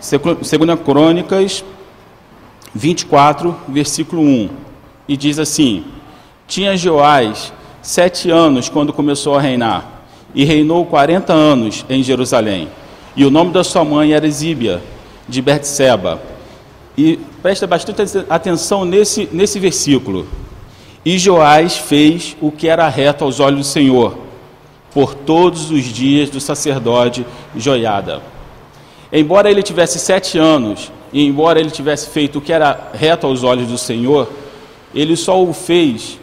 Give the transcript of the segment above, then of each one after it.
Segunda Crônicas 24, versículo 1. E diz assim: Tinha Joás sete anos quando começou a reinar, e reinou quarenta anos em Jerusalém. E o nome da sua mãe era Zíbia, de Betseba. E presta bastante atenção nesse, nesse versículo. E Joás fez o que era reto aos olhos do Senhor, por todos os dias do sacerdote Joiada. Embora ele tivesse sete anos, e embora ele tivesse feito o que era reto aos olhos do Senhor, ele só o fez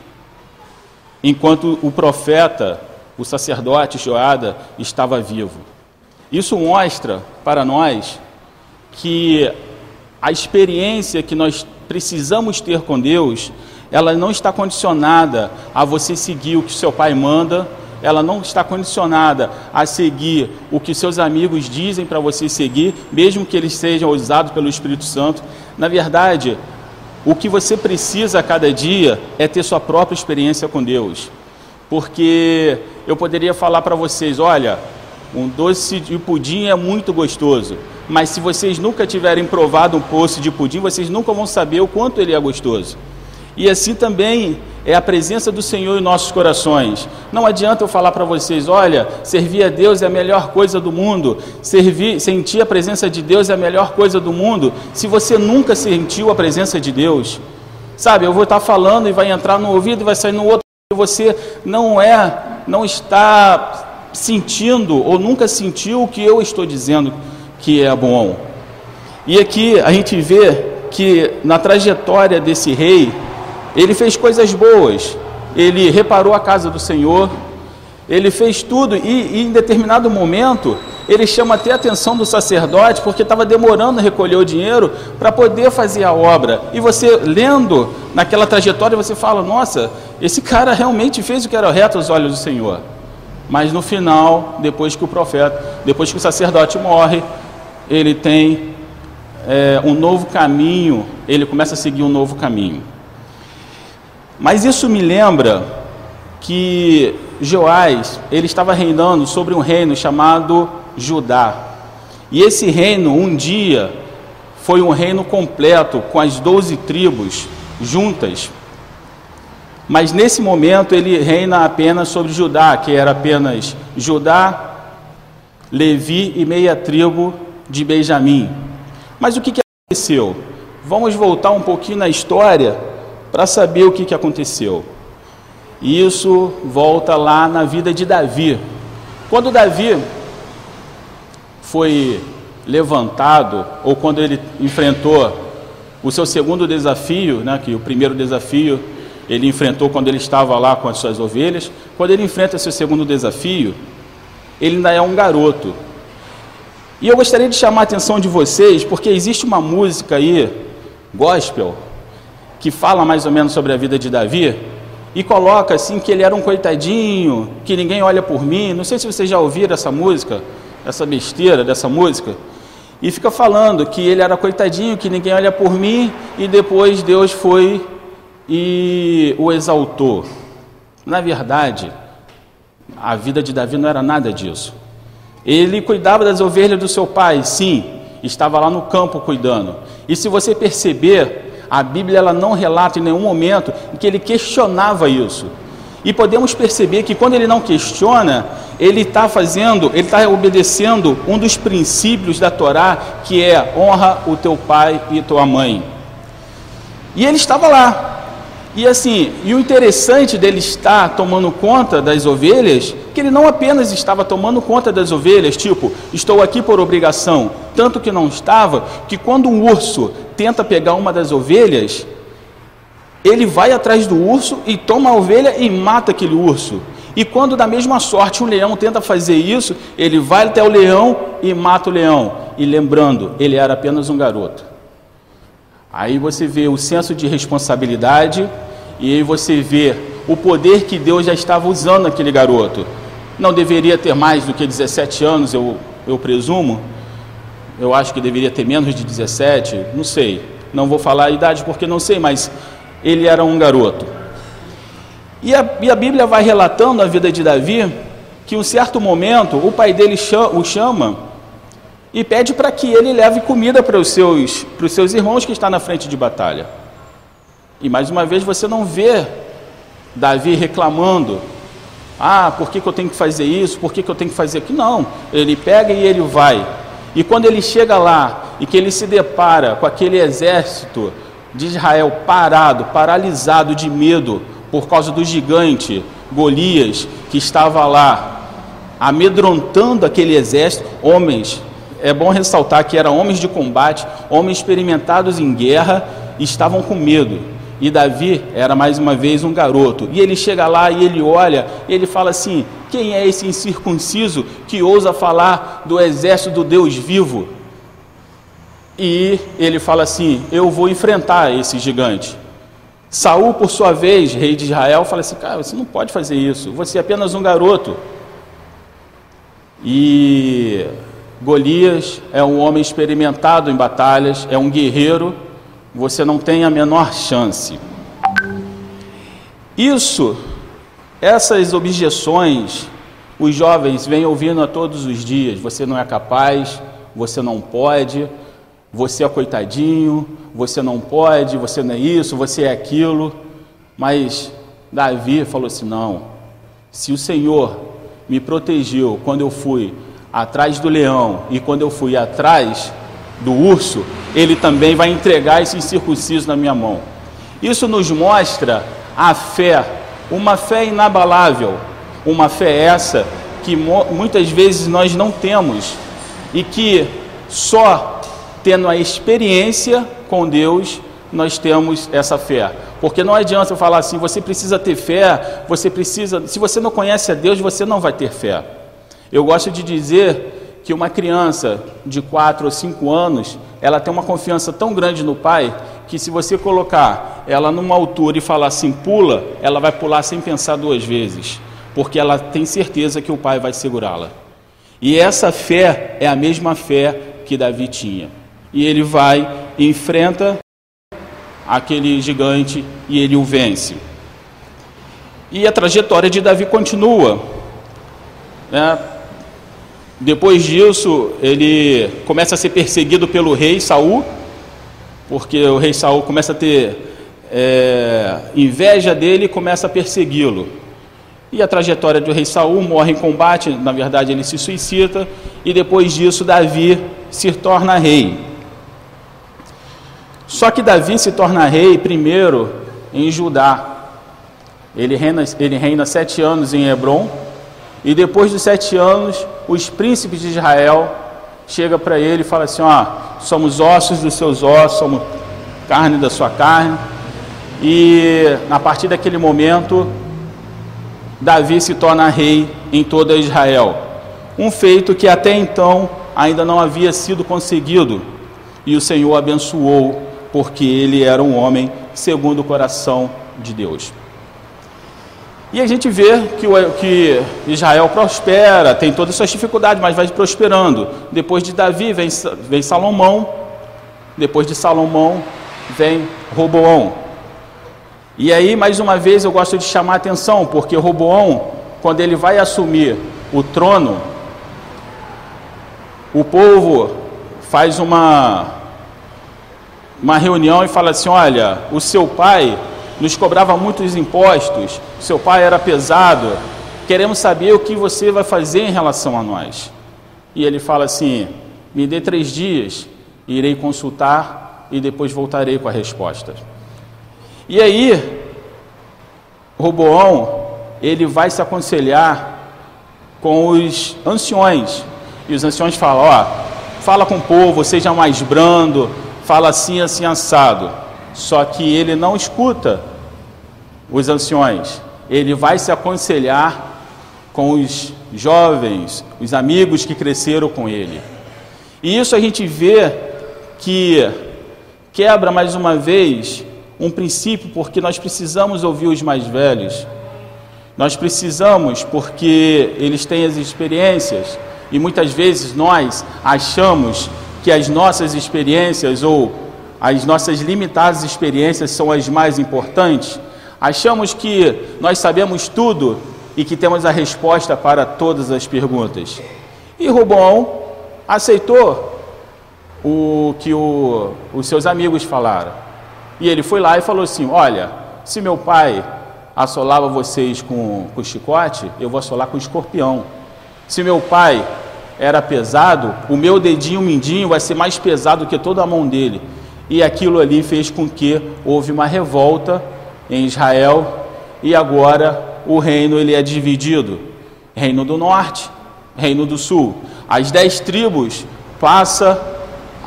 enquanto o profeta, o sacerdote Joada, estava vivo. Isso mostra para nós que a experiência que nós precisamos ter com Deus, ela não está condicionada a você seguir o que seu pai manda, ela não está condicionada a seguir o que seus amigos dizem para você seguir, mesmo que eles sejam usados pelo Espírito Santo. Na verdade, o que você precisa a cada dia é ter sua própria experiência com Deus. Porque eu poderia falar para vocês: olha, um doce de pudim é muito gostoso, mas se vocês nunca tiverem provado um poço de pudim, vocês nunca vão saber o quanto ele é gostoso. E assim também é a presença do Senhor em nossos corações. Não adianta eu falar para vocês, olha, servir a Deus é a melhor coisa do mundo, servir, sentir a presença de Deus é a melhor coisa do mundo, se você nunca sentiu a presença de Deus. Sabe, eu vou estar falando e vai entrar no ouvido e vai sair no outro, você não é, não está sentindo ou nunca sentiu o que eu estou dizendo que é bom. E aqui a gente vê que na trajetória desse rei, ele fez coisas boas, ele reparou a casa do Senhor, ele fez tudo e, e em determinado momento ele chama até a atenção do sacerdote porque estava demorando a recolher o dinheiro para poder fazer a obra. E você lendo naquela trajetória você fala: Nossa, esse cara realmente fez o que era reto aos olhos do Senhor. Mas no final, depois que o profeta, depois que o sacerdote morre, ele tem é, um novo caminho, ele começa a seguir um novo caminho. Mas isso me lembra que Joás, ele estava reinando sobre um reino chamado Judá. E esse reino, um dia, foi um reino completo, com as doze tribos juntas. Mas nesse momento ele reina apenas sobre Judá, que era apenas Judá, Levi e meia tribo de Benjamim. Mas o que, que aconteceu? Vamos voltar um pouquinho na história para saber o que, que aconteceu. Isso volta lá na vida de Davi. Quando Davi foi levantado, ou quando ele enfrentou o seu segundo desafio, né, que o primeiro desafio ele enfrentou quando ele estava lá com as suas ovelhas, quando ele enfrenta seu segundo desafio, ele ainda é um garoto. E eu gostaria de chamar a atenção de vocês, porque existe uma música aí, gospel, que fala mais ou menos sobre a vida de Davi e coloca assim que ele era um coitadinho, que ninguém olha por mim. Não sei se vocês já ouviram essa música, essa besteira dessa música. E fica falando que ele era coitadinho, que ninguém olha por mim, e depois Deus foi e o exaltou. Na verdade, a vida de Davi não era nada disso. Ele cuidava das ovelhas do seu pai, sim, estava lá no campo cuidando. E se você perceber, a Bíblia ela não relata em nenhum momento em que ele questionava isso. E podemos perceber que quando ele não questiona, ele está fazendo, ele está obedecendo um dos princípios da Torá, que é honra o teu pai e tua mãe. E ele estava lá. E assim, e o interessante dele estar tomando conta das ovelhas, que ele não apenas estava tomando conta das ovelhas, tipo, estou aqui por obrigação, tanto que não estava, que quando um urso tenta pegar uma das ovelhas, ele vai atrás do urso e toma a ovelha e mata aquele urso. E quando da mesma sorte um leão tenta fazer isso, ele vai até o leão e mata o leão. E lembrando, ele era apenas um garoto. Aí você vê o senso de responsabilidade e aí você vê o poder que Deus já estava usando naquele garoto. Não deveria ter mais do que 17 anos, eu, eu presumo, eu acho que deveria ter menos de 17, não sei. Não vou falar a idade porque não sei, mas ele era um garoto. E a, e a Bíblia vai relatando a vida de Davi que, em um certo momento, o pai dele o chama e pede para que ele leve comida para os seus, para os seus irmãos que estão na frente de batalha. E mais uma vez você não vê Davi reclamando: ah, por que, que eu tenho que fazer isso? Por que, que eu tenho que fazer aquilo? Não, ele pega e ele vai. E quando ele chega lá e que ele se depara com aquele exército de Israel parado, paralisado de medo por causa do gigante Golias que estava lá, amedrontando aquele exército, homens é bom ressaltar que eram homens de combate, homens experimentados em guerra, e estavam com medo. E Davi era mais uma vez um garoto. E ele chega lá e ele olha, e ele fala assim: Quem é esse incircunciso que ousa falar do exército do Deus vivo? E ele fala assim: Eu vou enfrentar esse gigante. Saul, por sua vez, rei de Israel, fala assim: Cara, você não pode fazer isso. Você é apenas um garoto. E Golias é um homem experimentado em batalhas, é um guerreiro, você não tem a menor chance. Isso, essas objeções, os jovens vêm ouvindo a todos os dias: você não é capaz, você não pode, você é coitadinho, você não pode, você não é isso, você é aquilo. Mas Davi falou assim: não, se o Senhor me protegeu quando eu fui atrás do leão e quando eu fui atrás do urso, ele também vai entregar esse incircunciso na minha mão. Isso nos mostra a fé, uma fé inabalável, uma fé essa que muitas vezes nós não temos e que só tendo a experiência com Deus nós temos essa fé. Porque não adianta eu falar assim, você precisa ter fé, você precisa, se você não conhece a Deus, você não vai ter fé. Eu gosto de dizer que uma criança de 4 ou 5 anos, ela tem uma confiança tão grande no pai que se você colocar ela numa altura e falar assim, pula, ela vai pular sem pensar duas vezes, porque ela tem certeza que o pai vai segurá-la. E essa fé é a mesma fé que Davi tinha. E ele vai enfrenta aquele gigante e ele o vence. E a trajetória de Davi continua. Né? Depois disso, ele começa a ser perseguido pelo rei Saul, porque o rei Saul começa a ter é, inveja dele e começa a persegui-lo. E a trajetória do rei Saul morre em combate, na verdade ele se suicida, e depois disso Davi se torna rei. Só que Davi se torna rei primeiro em Judá. Ele reina, ele reina sete anos em Hebron, e depois dos sete anos, os príncipes de Israel chega para ele e fala assim: ó, somos ossos dos seus ossos, somos carne da sua carne. E a partir daquele momento, Davi se torna rei em toda Israel. Um feito que até então ainda não havia sido conseguido. E o Senhor abençoou, porque ele era um homem segundo o coração de Deus. E a gente vê que, o, que Israel prospera, tem todas as suas dificuldades, mas vai prosperando. Depois de Davi vem, vem Salomão, depois de Salomão vem Roboão. E aí, mais uma vez, eu gosto de chamar a atenção, porque Roboão, quando ele vai assumir o trono, o povo faz uma, uma reunião e fala assim: olha, o seu pai nos cobrava muitos impostos, seu pai era pesado, queremos saber o que você vai fazer em relação a nós. E ele fala assim: me dê três dias, irei consultar e depois voltarei com a resposta. E aí, Roboão, ele vai se aconselhar com os anciões. E os anciões falam: ó, fala com o povo, seja mais brando, fala assim, assim, assado. Só que ele não escuta os anciões, ele vai se aconselhar com os jovens, os amigos que cresceram com ele. E isso a gente vê que quebra mais uma vez um princípio, porque nós precisamos ouvir os mais velhos. Nós precisamos, porque eles têm as experiências, e muitas vezes nós achamos que as nossas experiências ou as nossas limitadas experiências são as mais importantes, achamos que nós sabemos tudo e que temos a resposta para todas as perguntas. E Robão, aceitou o que o, os seus amigos falaram. E ele foi lá e falou assim: Olha, se meu pai assolava vocês com, com chicote, eu vou assolar com escorpião. Se meu pai era pesado, o meu dedinho mindinho vai ser mais pesado que toda a mão dele. E aquilo ali fez com que houve uma revolta em Israel e agora o reino ele é dividido. Reino do norte, reino do sul. As dez tribos passa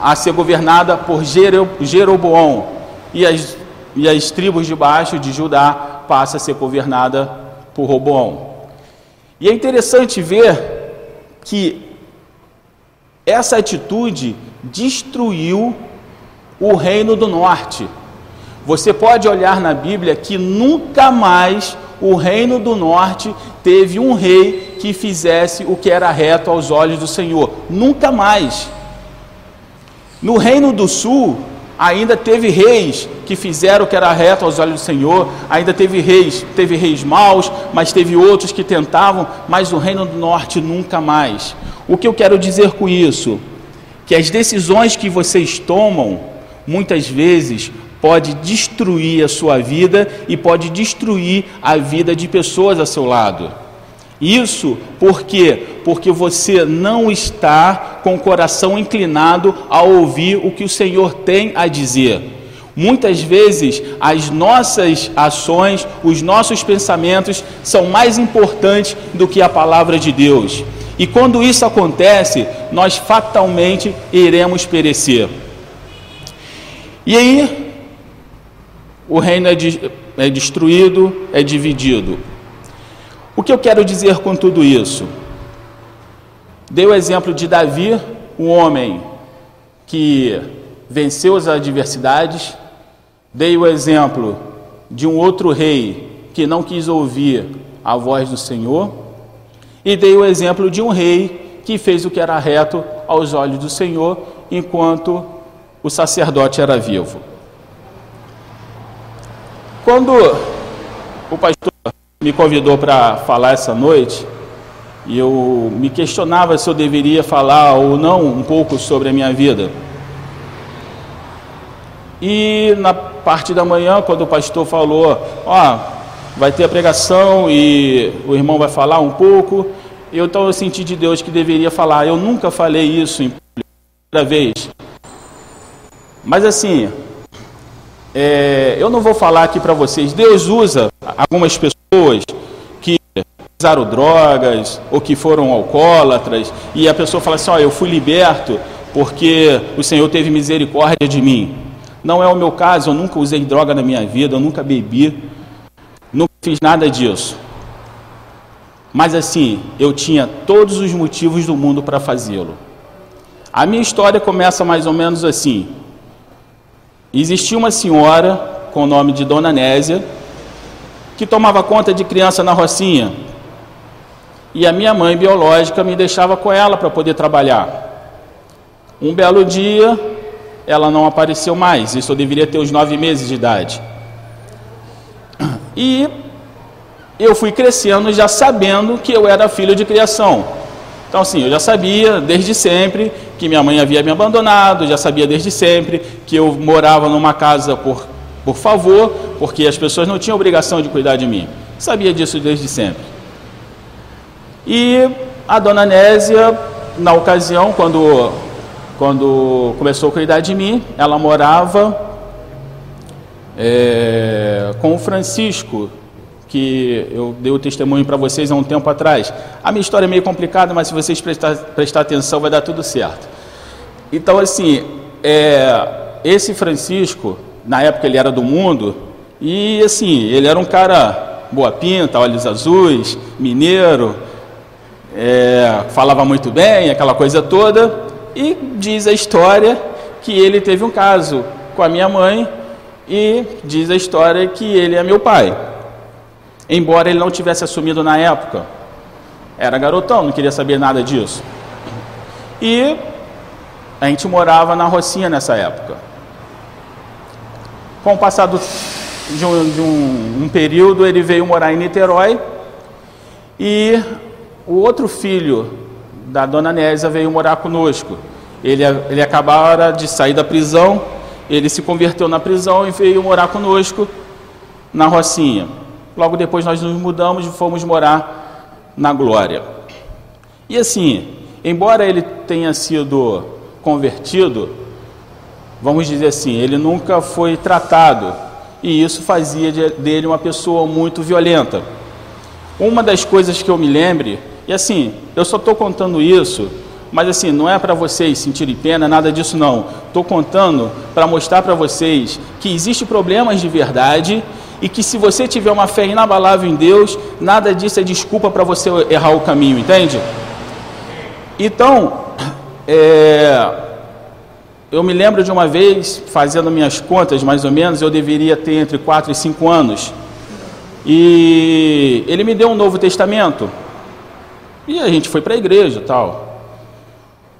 a ser governada por Jeroboão e as, e as tribos de baixo de Judá passa a ser governada por Roboão. E é interessante ver que essa atitude destruiu o reino do norte. Você pode olhar na Bíblia que nunca mais o reino do norte teve um rei que fizesse o que era reto aos olhos do Senhor. Nunca mais. No reino do sul, ainda teve reis que fizeram o que era reto aos olhos do Senhor, ainda teve reis, teve reis maus, mas teve outros que tentavam, mas o reino do norte nunca mais. O que eu quero dizer com isso? Que as decisões que vocês tomam, muitas vezes, pode destruir a sua vida e pode destruir a vida de pessoas a seu lado. Isso por quê? Porque você não está com o coração inclinado a ouvir o que o Senhor tem a dizer. Muitas vezes as nossas ações, os nossos pensamentos são mais importantes do que a palavra de Deus. E quando isso acontece, nós fatalmente iremos perecer. E aí, o reino é, de, é destruído, é dividido. O que eu quero dizer com tudo isso? Dei o exemplo de Davi, um homem que venceu as adversidades. Dei o exemplo de um outro rei que não quis ouvir a voz do Senhor. E dei o exemplo de um rei que fez o que era reto aos olhos do Senhor, enquanto o sacerdote era vivo. Quando o pastor me convidou para falar essa noite, e eu me questionava se eu deveria falar ou não um pouco sobre a minha vida. E na parte da manhã, quando o pastor falou, ó, vai ter a pregação e o irmão vai falar um pouco. Eu então eu senti de Deus que deveria falar. Eu nunca falei isso em primeira vez. Mas assim, é, eu não vou falar aqui para vocês. Deus usa algumas pessoas que usaram drogas ou que foram alcoólatras e a pessoa fala assim: ó, eu fui liberto porque o Senhor teve misericórdia de mim. Não é o meu caso. Eu nunca usei droga na minha vida. Eu nunca bebi. Nunca fiz nada disso. Mas assim, eu tinha todos os motivos do mundo para fazê-lo. A minha história começa mais ou menos assim. Existia uma senhora com o nome de Dona Nésia que tomava conta de criança na Rocinha. E a minha mãe biológica me deixava com ela para poder trabalhar. Um belo dia, ela não apareceu mais. Isso eu deveria ter os nove meses de idade. E eu fui crescendo já sabendo que eu era filho de criação. Então, assim, eu já sabia desde sempre que minha mãe havia me abandonado, já sabia desde sempre que eu morava numa casa por, por favor, porque as pessoas não tinham obrigação de cuidar de mim. Sabia disso desde sempre. E a dona Nésia, na ocasião, quando, quando começou a cuidar de mim, ela morava é, com o Francisco, que eu dei o testemunho para vocês há um tempo atrás. A minha história é meio complicada, mas se vocês prestar, prestar atenção vai dar tudo certo. Então, assim, é, esse Francisco, na época ele era do mundo, e assim, ele era um cara boa pinta, olhos azuis, mineiro, é, falava muito bem, aquela coisa toda, e diz a história que ele teve um caso com a minha mãe, e diz a história que ele é meu pai embora ele não tivesse assumido na época. Era garotão, não queria saber nada disso. E a gente morava na Rocinha nessa época. Com o passar de, um, de um, um período, ele veio morar em Niterói e o outro filho da dona Nésia veio morar conosco. Ele, ele acabara de sair da prisão, ele se converteu na prisão e veio morar conosco na Rocinha. Logo depois nós nos mudamos e fomos morar na Glória. E assim, embora ele tenha sido convertido, vamos dizer assim, ele nunca foi tratado e isso fazia dele uma pessoa muito violenta. Uma das coisas que eu me lembre, e assim, eu só estou contando isso, mas assim, não é para vocês sentirem pena, nada disso não. Estou contando para mostrar para vocês que existem problemas de verdade e que se você tiver uma fé inabalável em Deus, nada disso é desculpa para você errar o caminho, entende? Então, é, eu me lembro de uma vez, fazendo minhas contas mais ou menos, eu deveria ter entre 4 e 5 anos, e ele me deu um Novo Testamento, e a gente foi para a igreja tal.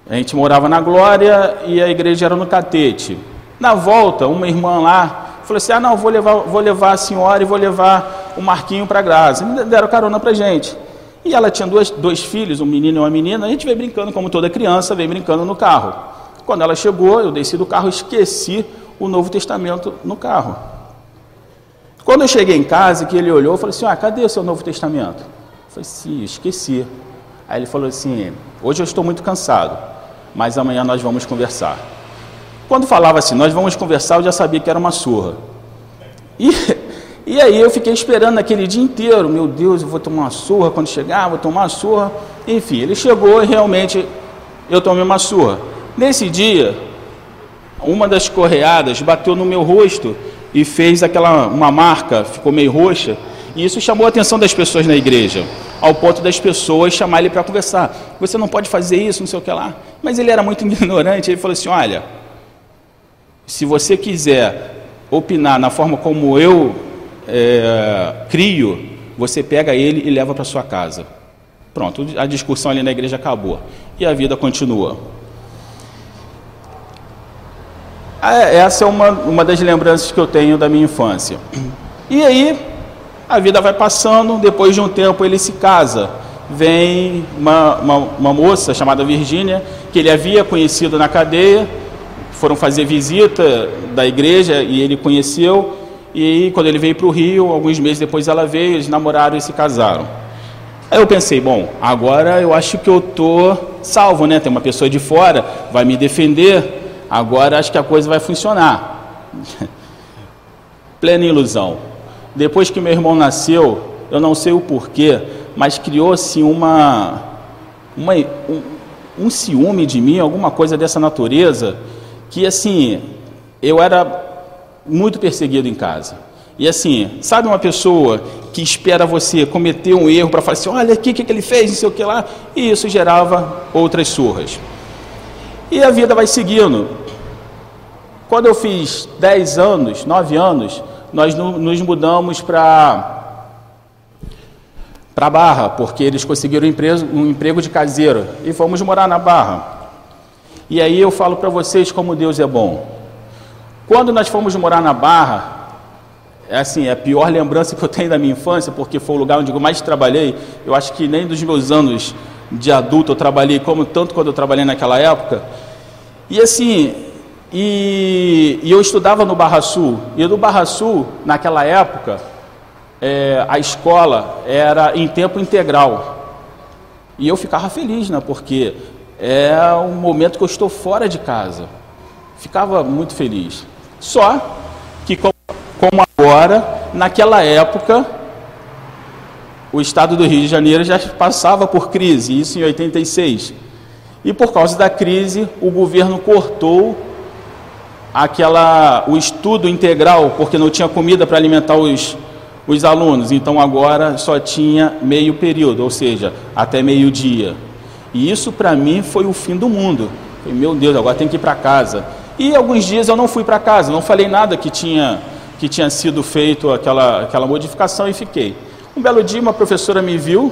A gente morava na Glória e a igreja era no Catete. Na volta, uma irmã lá falou assim: Ah, não, vou levar, vou levar a senhora e vou levar o Marquinho para Graça. Me deram carona para gente. E ela tinha dois, dois filhos, um menino e uma menina. A gente veio brincando, como toda criança, veio brincando no carro. Quando ela chegou, eu desci do carro, esqueci o Novo Testamento no carro. Quando eu cheguei em casa, que ele olhou, eu falei assim: Ah, cadê o seu Novo Testamento? Eu falei: Sim, esqueci. Aí ele falou assim: Hoje eu estou muito cansado, mas amanhã nós vamos conversar. Quando falava assim, nós vamos conversar, eu já sabia que era uma surra. E, e aí eu fiquei esperando aquele dia inteiro, meu Deus, eu vou tomar uma surra quando chegar, vou tomar uma surra. Enfim, ele chegou e realmente eu tomei uma surra. Nesse dia, uma das correadas bateu no meu rosto e fez aquela uma marca, ficou meio roxa, e isso chamou a atenção das pessoas na igreja, ao ponto das pessoas chamar ele para conversar. Você não pode fazer isso, não sei o que lá. Mas ele era muito ignorante, ele falou assim: "Olha, se você quiser opinar na forma como eu é, crio, você pega ele e leva para sua casa. Pronto, a discussão ali na igreja acabou. E a vida continua. Ah, é, essa é uma, uma das lembranças que eu tenho da minha infância. E aí, a vida vai passando, depois de um tempo ele se casa. Vem uma, uma, uma moça chamada Virgínia, que ele havia conhecido na cadeia, foram fazer visita da igreja e ele conheceu. E quando ele veio para o Rio, alguns meses depois ela veio, eles namoraram e se casaram. Aí eu pensei, bom, agora eu acho que eu tô salvo, né? Tem uma pessoa de fora, vai me defender. Agora acho que a coisa vai funcionar. Plena ilusão. Depois que meu irmão nasceu, eu não sei o porquê, mas criou-se uma, uma um, um ciúme de mim, alguma coisa dessa natureza, que assim, eu era muito perseguido em casa. E assim, sabe uma pessoa que espera você cometer um erro para falar assim, olha aqui o que, que ele fez, não sei o que lá, e isso gerava outras surras. E a vida vai seguindo. Quando eu fiz 10 anos, 9 anos, nós nos mudamos para para Barra, porque eles conseguiram um emprego, um emprego de caseiro e fomos morar na Barra. E aí eu falo para vocês como Deus é bom. Quando nós fomos morar na Barra, é assim, é a pior lembrança que eu tenho da minha infância, porque foi o lugar onde eu mais trabalhei. Eu acho que nem dos meus anos de adulto eu trabalhei como tanto quando eu trabalhei naquela época. E assim, e, e eu estudava no Barra Sul. E no Barra Sul, naquela época, é, a escola era em tempo integral. E eu ficava feliz, né? Porque é um momento que eu estou fora de casa. Ficava muito feliz. Só que, como agora, naquela época, o estado do Rio de Janeiro já passava por crise, isso em 86. E por causa da crise, o governo cortou aquela, o estudo integral, porque não tinha comida para alimentar os, os alunos. Então agora só tinha meio período, ou seja, até meio-dia. E isso para mim foi o fim do mundo. Falei, meu Deus, agora tem que ir para casa. E alguns dias eu não fui para casa, não falei nada que tinha, que tinha sido feito aquela, aquela modificação e fiquei. Um belo dia uma professora me viu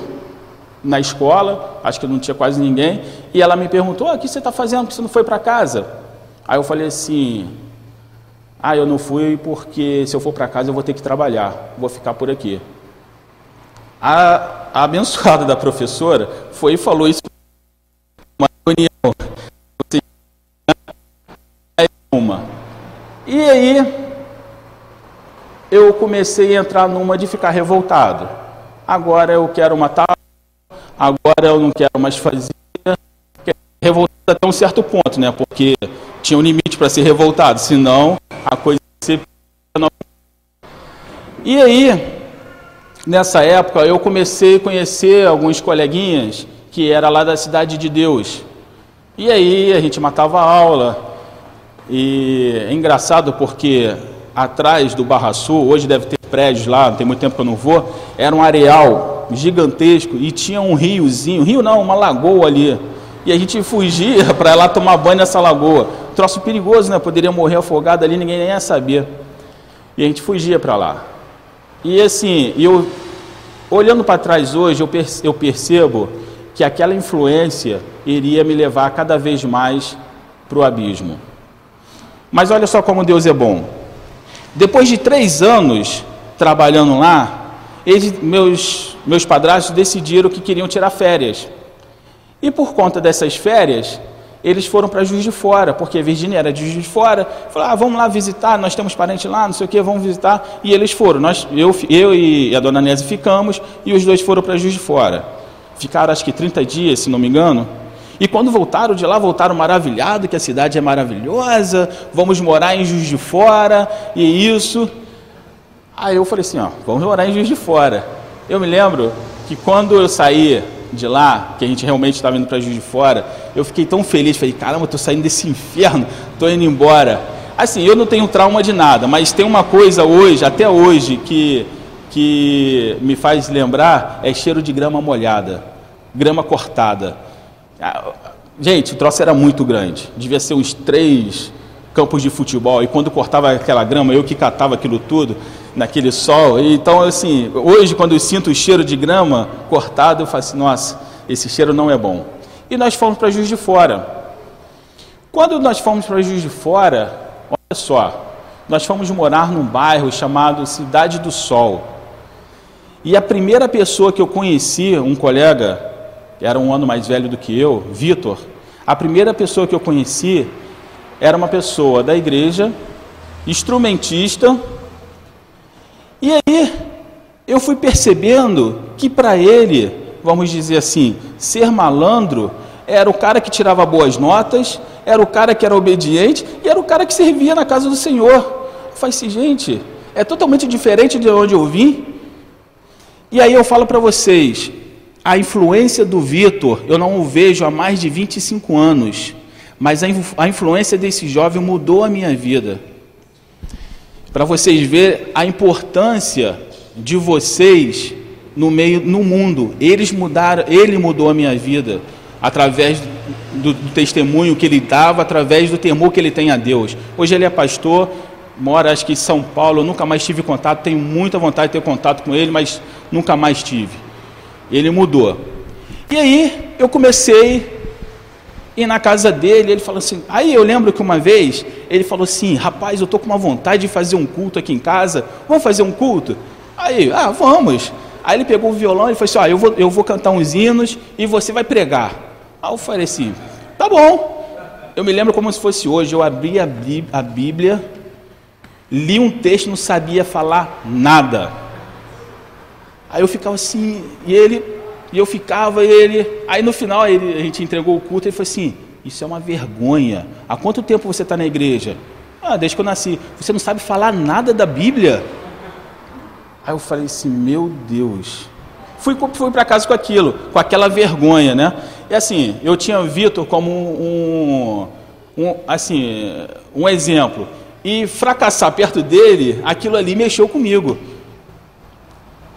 na escola, acho que não tinha quase ninguém, e ela me perguntou: ah, o que você está fazendo? que você não foi para casa? Aí eu falei assim: ah, eu não fui porque se eu for para casa eu vou ter que trabalhar, vou ficar por aqui. A, a abençoada da professora foi e falou isso uma. E aí eu comecei a entrar numa de ficar revoltado. Agora eu quero uma tábua, agora eu não quero mais fazer. Revoltado até um certo ponto, né? Porque tinha um limite para ser revoltado, senão a coisa se. E aí, nessa época, eu comecei a conhecer alguns coleguinhas que era lá da Cidade de Deus, e aí a gente matava a aula. E é engraçado porque atrás do Barra Sul, hoje deve ter prédios lá, não tem muito tempo que eu não vou, era um areal gigantesco e tinha um riozinho, rio não, uma lagoa ali. E a gente fugia para lá tomar banho nessa lagoa. Troço perigoso, né? Poderia morrer afogado ali, ninguém nem ia saber. E a gente fugia para lá. E assim, eu olhando para trás hoje, eu percebo que aquela influência iria me levar cada vez mais para o abismo. Mas olha só como Deus é bom. Depois de três anos trabalhando lá, eles, meus, meus padrastos decidiram que queriam tirar férias. E por conta dessas férias, eles foram para Juiz de Fora, porque a Virgínia era de Juiz de Fora. Falaram, ah, vamos lá visitar, nós temos parente lá, não sei o que, vamos visitar. E eles foram. Nós, eu, eu e a dona Nésia ficamos, e os dois foram para Juiz de Fora. Ficaram acho que 30 dias, se não me engano. E quando voltaram de lá, voltaram maravilhados, que a cidade é maravilhosa, vamos morar em Juiz de Fora, e isso. Aí eu falei assim, ó, vamos morar em Juiz de Fora. Eu me lembro que quando eu saí de lá, que a gente realmente estava indo para Juiz de Fora, eu fiquei tão feliz, falei, caramba, estou saindo desse inferno, estou indo embora. Assim, eu não tenho trauma de nada, mas tem uma coisa hoje, até hoje, que, que me faz lembrar, é cheiro de grama molhada, grama cortada. Ah, gente, o troço era muito grande. Devia ser uns três campos de futebol. E quando cortava aquela grama, eu que catava aquilo tudo naquele sol. Então, assim, hoje, quando eu sinto o cheiro de grama cortado, eu falo assim: nossa, esse cheiro não é bom. E nós fomos para Juiz de Fora. Quando nós fomos para Juiz de Fora, olha só, nós fomos morar num bairro chamado Cidade do Sol. E a primeira pessoa que eu conheci, um colega era um ano mais velho do que eu, Vitor, a primeira pessoa que eu conheci era uma pessoa da igreja, instrumentista, e aí eu fui percebendo que para ele, vamos dizer assim, ser malandro era o cara que tirava boas notas, era o cara que era obediente e era o cara que servia na casa do Senhor. Falei assim, gente, é totalmente diferente de onde eu vim. E aí eu falo para vocês, a influência do Vitor, eu não o vejo há mais de 25 anos, mas a, influência desse jovem mudou a minha vida. Para vocês verem a importância de vocês no meio no mundo. Eles mudaram, ele mudou a minha vida através do, do, testemunho que ele dava, através do temor que ele tem a Deus. Hoje ele é pastor, mora acho que em São Paulo, eu nunca mais tive contato, tenho muita vontade de ter contato com ele, mas nunca mais tive. Ele mudou. E aí eu comecei a ir na casa dele, ele falou assim. Aí eu lembro que uma vez ele falou assim: Rapaz, eu estou com uma vontade de fazer um culto aqui em casa, vamos fazer um culto? Aí, ah, vamos. Aí ele pegou o violão e falou assim: ah, eu, vou, eu vou cantar uns hinos e você vai pregar. Aí eu falei assim: Tá bom. Eu me lembro como se fosse hoje. Eu abri a Bíblia, li um texto, não sabia falar nada. Aí eu ficava assim, e ele, e eu ficava, e ele. Aí no final ele, a gente entregou o culto e ele falou assim: Isso é uma vergonha. Há quanto tempo você está na igreja? Ah, desde que eu nasci. Você não sabe falar nada da Bíblia? Aí eu falei assim: Meu Deus. Fui, fui para casa com aquilo, com aquela vergonha, né? E assim, eu tinha Vitor como um, um, assim, um exemplo. E fracassar perto dele, aquilo ali mexeu comigo.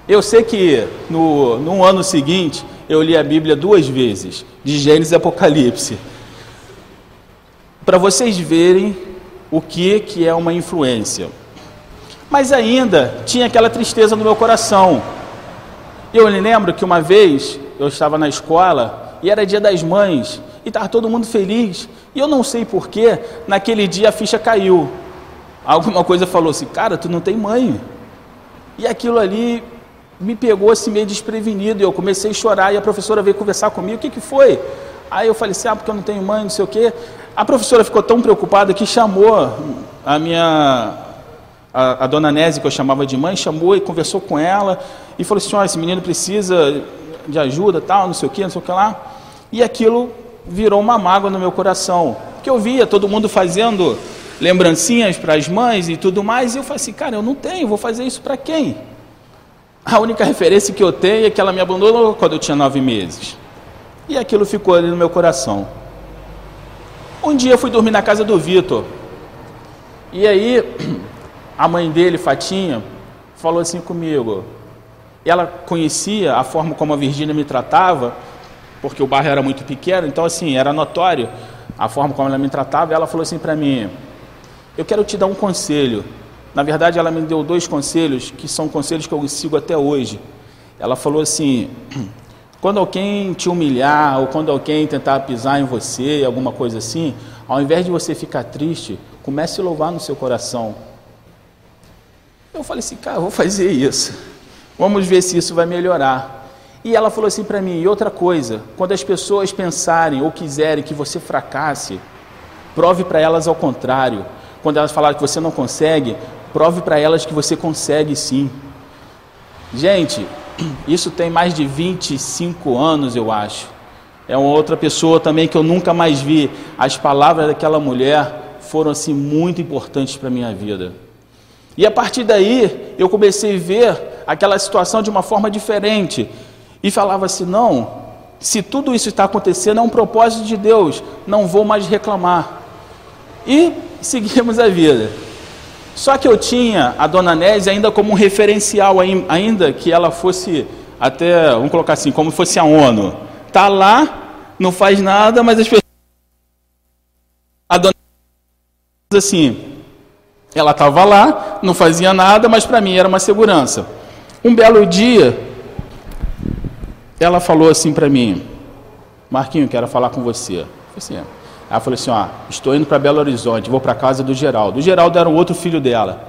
Eu sei que no, no ano seguinte eu li a Bíblia duas vezes, de Gênesis e Apocalipse, para vocês verem o que, que é uma influência. Mas ainda tinha aquela tristeza no meu coração. Eu me lembro que uma vez eu estava na escola e era dia das mães e estava todo mundo feliz. E eu não sei porquê, naquele dia a ficha caiu. Alguma coisa falou assim, cara, tu não tem mãe. E aquilo ali me pegou assim meio desprevenido. Eu comecei a chorar e a professora veio conversar comigo. O que, que foi? Aí eu falei assim: ah, porque eu não tenho mãe, não sei o quê. A professora ficou tão preocupada que chamou a minha a, a dona Nésia, que eu chamava de mãe, chamou e conversou com ela e falou assim: oh, esse menino precisa de ajuda, tal, não sei o que, não sei o que lá. E aquilo virou uma mágoa no meu coração, porque eu via todo mundo fazendo lembrancinhas para as mães e tudo mais, e eu falei assim: cara, eu não tenho, vou fazer isso para quem? A única referência que eu tenho é que ela me abandonou quando eu tinha nove meses. E aquilo ficou ali no meu coração. Um dia eu fui dormir na casa do Vitor. E aí a mãe dele, Fatinha, falou assim comigo. Ela conhecia a forma como a Virgínia me tratava, porque o bairro era muito pequeno, então assim, era notório a forma como ela me tratava. E ela falou assim para mim: Eu quero te dar um conselho. Na verdade, ela me deu dois conselhos que são conselhos que eu sigo até hoje. Ela falou assim: quando alguém te humilhar ou quando alguém tentar pisar em você, alguma coisa assim, ao invés de você ficar triste, comece a louvar no seu coração. Eu falei assim, cara, vou fazer isso. Vamos ver se isso vai melhorar. E ela falou assim para mim: e outra coisa, quando as pessoas pensarem ou quiserem que você fracasse, prove para elas ao contrário. Quando elas falarem que você não consegue, prove para elas que você consegue sim. Gente, isso tem mais de 25 anos, eu acho. É uma outra pessoa também que eu nunca mais vi. As palavras daquela mulher foram assim muito importantes para minha vida. E a partir daí, eu comecei a ver aquela situação de uma forma diferente. E falava assim: não, se tudo isso está acontecendo, é um propósito de Deus, não vou mais reclamar. E seguimos a vida. Só que eu tinha a dona Nésia ainda como um referencial, ainda que ela fosse até, vamos colocar assim, como fosse a ONU. Está lá, não faz nada, mas as pessoas. A dona assim, ela estava lá, não fazia nada, mas para mim era uma segurança. Um belo dia, ela falou assim para mim: Marquinho, quero falar com você. Assim, ela falou assim: ó, estou indo para Belo Horizonte, vou para casa do Geraldo. O Geraldo era um outro filho dela.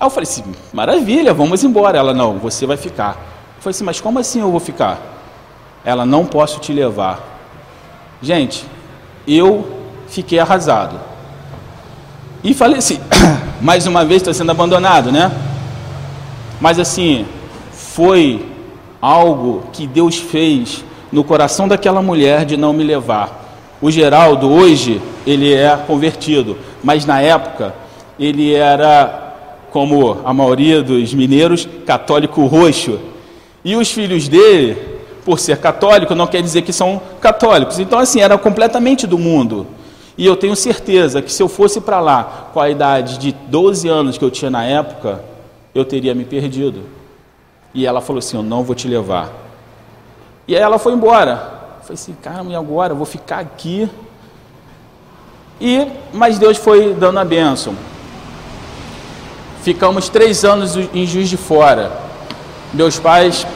Aí eu falei assim: maravilha, vamos embora. Ela: não, você vai ficar. Eu falei assim: mas como assim eu vou ficar? Ela: não posso te levar. Gente, eu fiquei arrasado. E falei assim: mais uma vez está sendo abandonado, né? Mas assim, foi algo que Deus fez no coração daquela mulher de não me levar. O Geraldo hoje ele é convertido, mas na época ele era como a maioria dos mineiros, católico roxo. E os filhos dele, por ser católico, não quer dizer que são católicos. Então assim, era completamente do mundo. E eu tenho certeza que se eu fosse para lá com a idade de 12 anos que eu tinha na época, eu teria me perdido. E ela falou assim: Eu não vou te levar. E aí ela foi embora. Falei assim: Caramba, e agora? Eu vou ficar aqui. E, mas Deus foi dando a bênção. Ficamos três anos em Juiz de Fora. Meus pais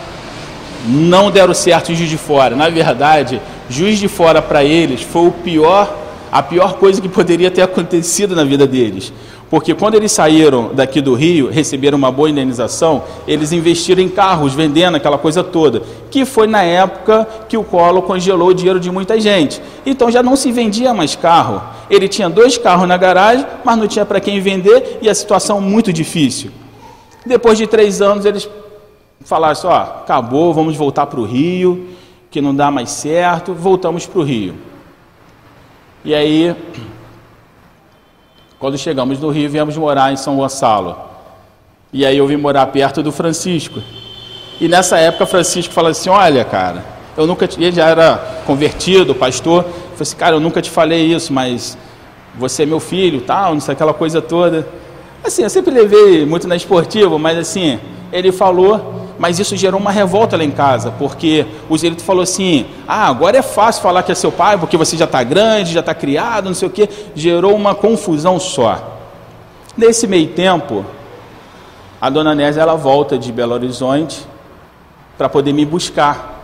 não deram certo em Juiz de Fora. Na verdade, Juiz de Fora para eles foi o pior a pior coisa que poderia ter acontecido na vida deles. Porque quando eles saíram daqui do Rio, receberam uma boa indenização, eles investiram em carros, vendendo aquela coisa toda. Que foi na época que o Collor congelou o dinheiro de muita gente. Então já não se vendia mais carro. Ele tinha dois carros na garagem, mas não tinha para quem vender e a situação muito difícil. Depois de três anos, eles falaram assim: ó, acabou, vamos voltar para o Rio, que não dá mais certo, voltamos para o Rio. E aí, quando chegamos no Rio, viemos morar em São Gonçalo. E aí eu vim morar perto do Francisco. E nessa época, Francisco falou assim: Olha, cara, eu nunca. Ele já era convertido, pastor. Falei assim: Cara, eu nunca te falei isso, mas você é meu filho, tal, não sei aquela coisa toda. Assim, eu sempre levei muito na esportiva, mas assim, ele falou mas isso gerou uma revolta lá em casa, porque o Zerito falou assim: ah, agora é fácil falar que é seu pai, porque você já está grande, já está criado, não sei o quê. Gerou uma confusão só. Nesse meio tempo, a dona Nésia ela volta de Belo Horizonte para poder me buscar.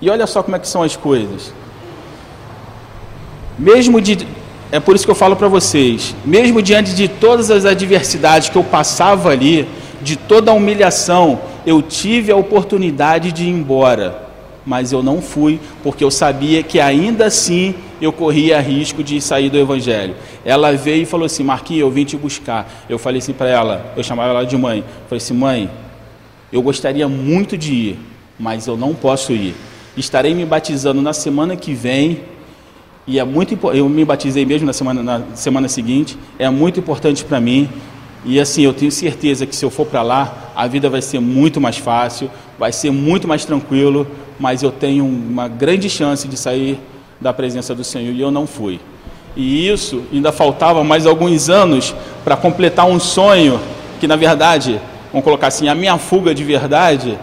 E olha só como é que são as coisas. Mesmo de é por isso que eu falo para vocês, mesmo diante de todas as adversidades que eu passava ali, de toda a humilhação, eu tive a oportunidade de ir embora. mas eu não fui, porque eu sabia que ainda assim eu corria risco de sair do Evangelho. Ela veio e falou assim: Marquinhos, eu vim te buscar. Eu falei assim para ela, eu chamava ela de mãe. Eu falei assim: mãe, eu gostaria muito de ir, mas eu não posso ir. Estarei me batizando na semana que vem. E é muito eu me batizei mesmo na semana, na semana seguinte. É muito importante para mim. E assim, eu tenho certeza que se eu for para lá, a vida vai ser muito mais fácil, vai ser muito mais tranquilo, mas eu tenho uma grande chance de sair da presença do Senhor e eu não fui. E isso ainda faltava mais alguns anos para completar um sonho que, na verdade, vamos colocar assim, a minha fuga de verdade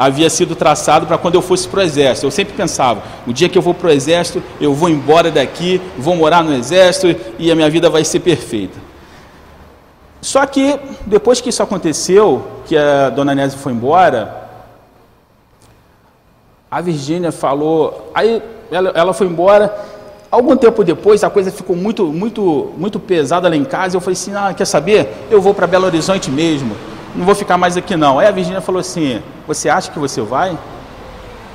havia sido traçado para quando eu fosse para o exército. Eu sempre pensava, o dia que eu vou para o exército, eu vou embora daqui, vou morar no exército e a minha vida vai ser perfeita. Só que depois que isso aconteceu, que a dona Nésia foi embora, a Virgínia falou, aí ela, ela, foi embora. Algum tempo depois a coisa ficou muito, muito, muito pesada lá em casa. Eu falei assim, ah, quer saber? Eu vou para Belo Horizonte mesmo. Não vou ficar mais aqui não. Aí a Virgínia falou assim, você acha que você vai?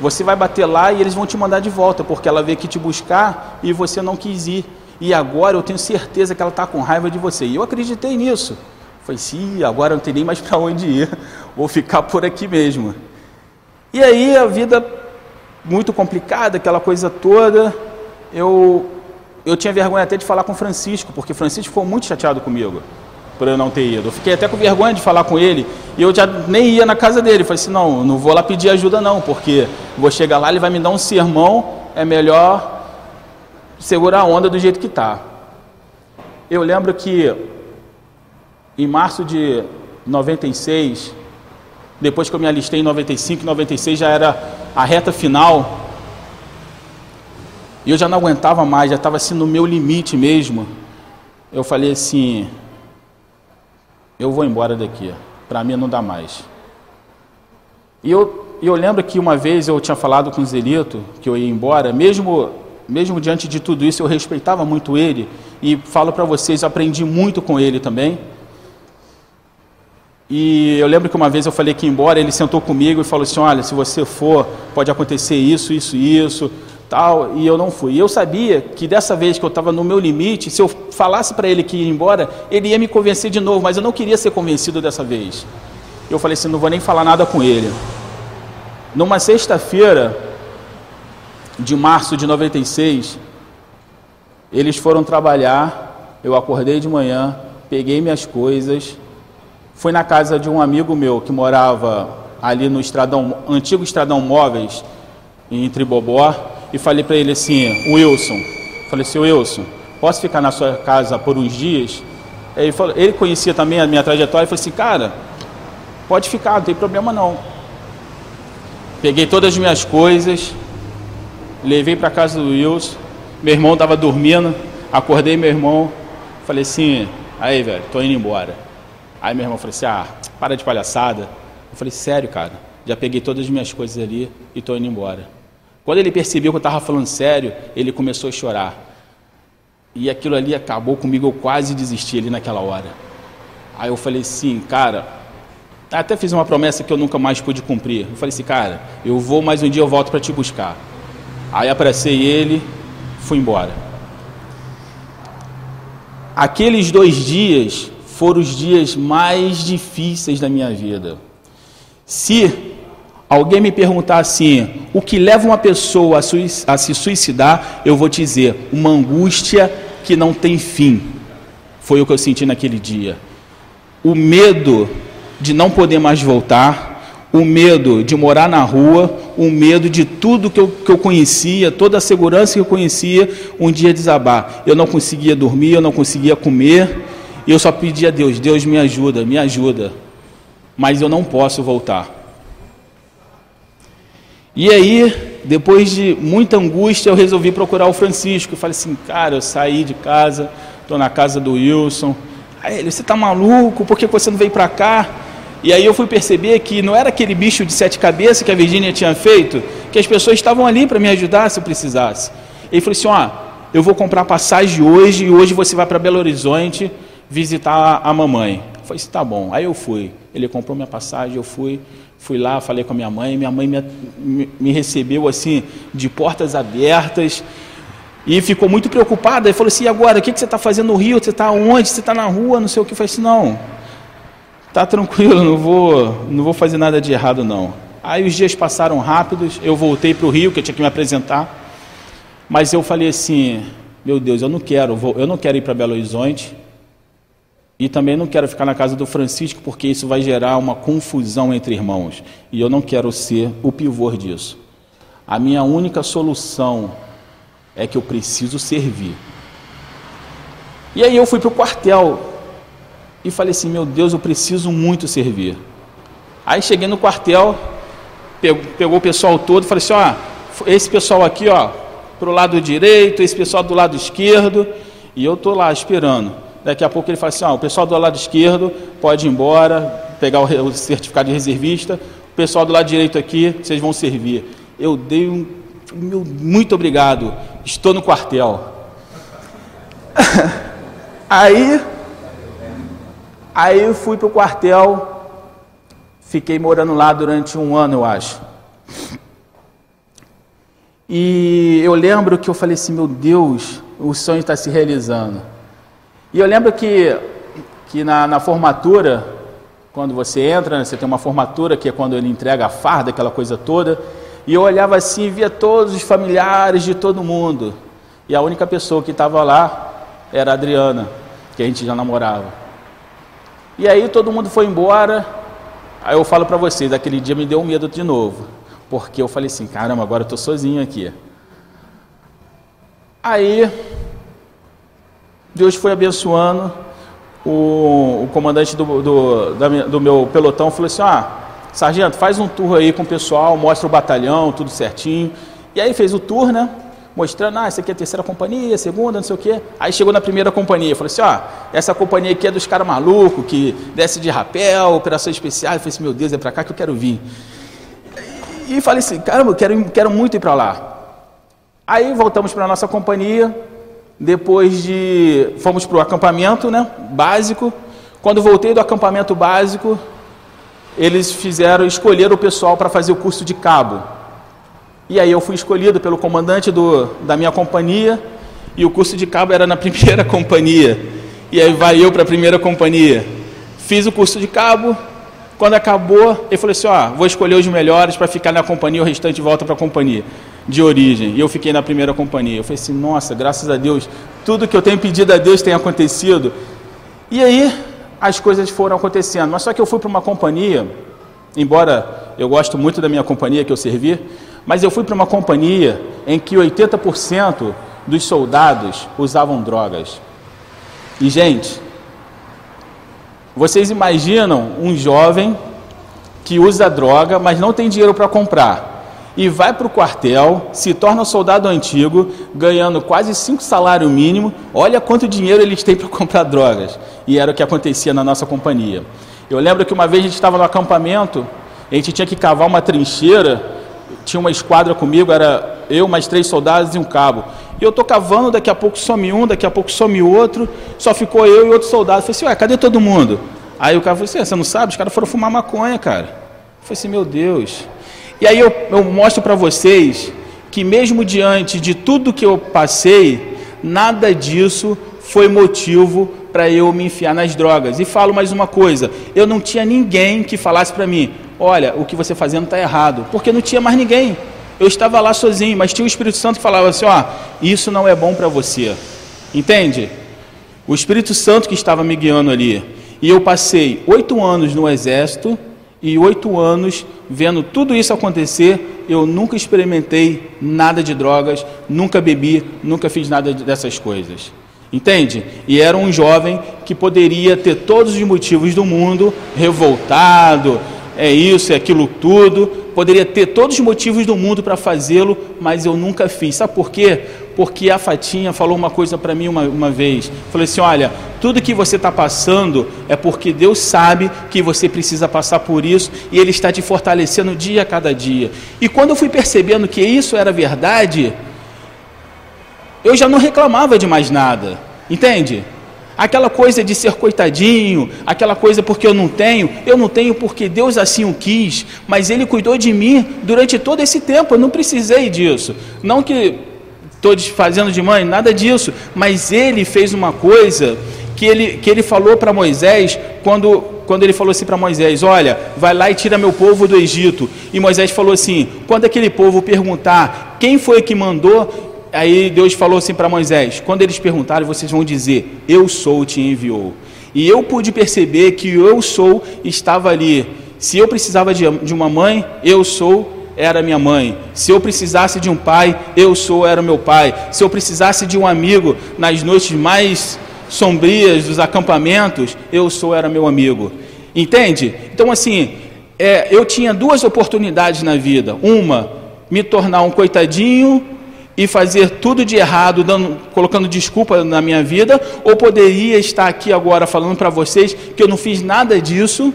Você vai bater lá e eles vão te mandar de volta, porque ela veio aqui te buscar e você não quis ir e agora eu tenho certeza que ela está com raiva de você. E eu acreditei nisso. Falei, sim, agora não tem nem mais para onde ir, vou ficar por aqui mesmo. E aí a vida muito complicada, aquela coisa toda, eu, eu tinha vergonha até de falar com Francisco, porque Francisco ficou muito chateado comigo por eu não ter ido. Eu fiquei até com vergonha de falar com ele e eu já nem ia na casa dele. Falei assim: não, não vou lá pedir ajuda, não, porque vou chegar lá, ele vai me dar um sermão, é melhor segurar a onda do jeito que está. Eu lembro que em março de 96, depois que eu me alistei em 95, 96 já era a reta final, e eu já não aguentava mais, já estava assim no meu limite mesmo. Eu falei assim: eu vou embora daqui, para mim não dá mais. E eu, eu lembro que uma vez eu tinha falado com o Zelito que eu ia embora, mesmo mesmo diante de tudo isso, eu respeitava muito ele e falo para vocês, aprendi muito com ele também. E eu lembro que uma vez eu falei que ia embora, ele sentou comigo e falou assim: Olha, se você for, pode acontecer isso, isso, isso, tal. E eu não fui. Eu sabia que dessa vez que eu estava no meu limite, se eu falasse para ele que ia embora, ele ia me convencer de novo, mas eu não queria ser convencido dessa vez. Eu falei assim: Não vou nem falar nada com ele. Numa sexta-feira, de março de 96, eles foram trabalhar, eu acordei de manhã, peguei minhas coisas, fui na casa de um amigo meu que morava ali no estradão, antigo estradão móveis, em Tribobó, e falei para ele assim, Wilson, falei assim, Wilson, posso ficar na sua casa por uns dias? Ele, falou, ele conhecia também a minha trajetória e falou assim, cara, pode ficar, não tem problema não. Peguei todas as minhas coisas, levei para casa do Wilson, meu irmão estava dormindo, acordei meu irmão, falei assim, aí velho, tô indo embora. Aí meu irmão falou assim, ah, para de palhaçada. Eu falei, sério, cara, já peguei todas as minhas coisas ali e tô indo embora. Quando ele percebeu que eu estava falando sério, ele começou a chorar. E aquilo ali acabou comigo, eu quase desisti ali naquela hora. Aí eu falei assim, cara, até fiz uma promessa que eu nunca mais pude cumprir. Eu falei assim, cara, eu vou, mas um dia eu volto para te buscar. Aí apressei ele, fui embora. Aqueles dois dias foram os dias mais difíceis da minha vida. Se alguém me perguntar assim, o que leva uma pessoa a, se suicidar, eu vou te dizer, uma angústia que não tem fim. Foi o que eu senti naquele dia. O medo de não poder mais voltar, o medo de morar na rua, o medo de tudo que eu, que eu conhecia, toda a segurança que eu conhecia, um dia desabar. Eu não conseguia dormir, eu não conseguia comer, e eu só pedia a Deus: Deus me ajuda, me ajuda. Mas eu não posso voltar. E aí, depois de muita angústia, eu resolvi procurar o Francisco. Eu falei assim, cara, eu saí de casa, estou na casa do Wilson. Aí ele, você está maluco? Por que você não veio para cá? E aí eu fui perceber que não era aquele bicho de sete cabeças que a Virgínia tinha feito, que as pessoas estavam ali para me ajudar se eu precisasse. Ele falou assim: ó, eu vou comprar passagem hoje e hoje você vai para Belo Horizonte visitar a mamãe. Eu falei assim: tá bom. Aí eu fui. Ele comprou minha passagem, eu fui. Fui lá, falei com a minha mãe, minha mãe me, me recebeu assim, de portas abertas, e ficou muito preocupada, e falou assim, e agora, o que, que você está fazendo no Rio? Você está onde? Você está na rua? Não sei o que. Eu falei assim, não, tá tranquilo, não vou, não vou fazer nada de errado não. Aí os dias passaram rápidos, eu voltei para o Rio, que eu tinha que me apresentar, mas eu falei assim, meu Deus, eu não quero, eu não quero ir para Belo Horizonte, e também não quero ficar na casa do Francisco, porque isso vai gerar uma confusão entre irmãos. E eu não quero ser o pivô disso. A minha única solução é que eu preciso servir. E aí eu fui para o quartel e falei assim: meu Deus, eu preciso muito servir. Aí cheguei no quartel, pegou, o pessoal todo e falei assim: ó, esse pessoal aqui, ó, para o lado direito, esse pessoal do lado esquerdo, e eu estou lá esperando. Daqui a pouco ele fala assim: ah, o pessoal do lado esquerdo pode ir embora, pegar o certificado de reservista, o pessoal do lado direito aqui, vocês vão servir. Eu dei um. Meu, muito obrigado, estou no quartel. aí, aí eu fui para o quartel, fiquei morando lá durante um ano, eu acho. E eu lembro que eu falei assim: meu Deus, o sonho está se realizando. E eu lembro que, que na, na formatura, quando você entra, né, você tem uma formatura que é quando ele entrega a farda, aquela coisa toda, e eu olhava assim e via todos os familiares de todo mundo. E a única pessoa que estava lá era a Adriana, que a gente já namorava. E aí todo mundo foi embora. Aí eu falo para vocês, aquele dia me deu medo de novo, porque eu falei assim, caramba, agora eu estou sozinho aqui. Aí Deus foi abençoando. O, o comandante do, do, da, do, meu pelotão falou assim: Ah, sargento, faz um tour aí com o pessoal, mostra o batalhão, tudo certinho. E aí fez o tour, né? Mostrando, ah, essa aqui é a terceira companhia, segunda, não sei o quê. Aí chegou na primeira companhia, falou assim: ó, essa companhia aqui é dos caras malucos, que desce de rapel, operações especiais. Eu falei assim: meu Deus, é pra cá que eu quero vir. E falei assim: caramba, eu quero, quero muito ir para lá. Aí voltamos para a nossa companhia, depois de. Fomos para o acampamento né, básico. Quando voltei do acampamento básico, eles fizeram escolher o pessoal para fazer o curso de cabo. E aí eu fui escolhido pelo comandante do, da minha companhia, e o curso de cabo era na primeira companhia. E aí vai eu para a primeira companhia. Fiz o curso de cabo, quando acabou, ele falou assim: ó, vou escolher os melhores para ficar na companhia, o restante volta para a companhia de origem. E eu fiquei na primeira companhia. Eu falei assim: nossa, graças a Deus, tudo que eu tenho pedido a Deus tem acontecido. E aí as coisas foram acontecendo. Mas só que eu fui para uma companhia, embora eu gosto muito da minha companhia que eu servi, mas eu fui para uma companhia em que 80% dos soldados usavam drogas. E gente, vocês imaginam um jovem que usa droga, mas não tem dinheiro para comprar, e vai para o quartel, se torna soldado antigo, ganhando quase cinco salários mínimo. Olha quanto dinheiro eles têm para comprar drogas. E era o que acontecia na nossa companhia. Eu lembro que uma vez a gente estava no acampamento, a gente tinha que cavar uma trincheira, tinha uma esquadra comigo, era eu, mais três soldados e um cabo. E eu estou cavando, daqui a pouco some um, daqui a pouco some outro, só ficou eu e outro soldado. Eu falei assim, ué, cadê todo mundo? Aí o cara falou assim, você não sabe? Os caras foram fumar maconha, cara. Eu falei assim, meu Deus. E aí eu, eu mostro para vocês que mesmo diante de tudo que eu passei, nada disso foi motivo para eu me enfiar nas drogas. E falo mais uma coisa, eu não tinha ninguém que falasse para mim, olha, o que você fazendo está errado, porque não tinha mais ninguém. Eu estava lá sozinho, mas tinha o Espírito Santo que falava assim: ó, isso não é bom para você. Entende? O Espírito Santo que estava me guiando ali. E eu passei oito anos no exército e oito anos vendo tudo isso acontecer. Eu nunca experimentei nada de drogas, nunca bebi, nunca fiz nada dessas coisas. Entende? E era um jovem que poderia ter todos os motivos do mundo, revoltado, é isso, é aquilo tudo, poderia ter todos os motivos do mundo para fazê-lo, mas eu nunca fiz. Sabe por quê? Porque a Fatinha falou uma coisa para mim uma, uma vez. Falou assim: olha, tudo que você está passando é porque Deus sabe que você precisa passar por isso e Ele está te fortalecendo dia a cada dia. E quando eu fui percebendo que isso era verdade, eu já não reclamava de mais nada. Entende? Aquela coisa de ser coitadinho, aquela coisa porque eu não tenho, eu não tenho porque Deus assim o quis, mas Ele cuidou de mim durante todo esse tempo, eu não precisei disso. Não que estou fazendo de mãe, nada disso, mas Ele fez uma coisa que Ele, que ele falou para Moisés quando, quando Ele falou assim para Moisés: Olha, vai lá e tira meu povo do Egito. E Moisés falou assim: quando aquele povo perguntar quem foi que mandou, aí Deus falou assim para Moisés: quando eles perguntarem, vocês vão dizer: Eu sou, te enviou. E eu pude perceber que eu sou estava ali. Se eu precisava de, de uma mãe, eu sou era minha mãe. Se eu precisasse de um pai, eu sou era meu pai. Se eu precisasse de um amigo nas noites mais sombrias dos acampamentos, eu sou era meu amigo. Entende? Então assim, é, eu tinha duas oportunidades na vida. Uma, me tornar um coitadinho e fazer tudo de errado, dando, colocando desculpa na minha vida, ou poderia estar aqui agora falando para vocês que eu não fiz nada disso,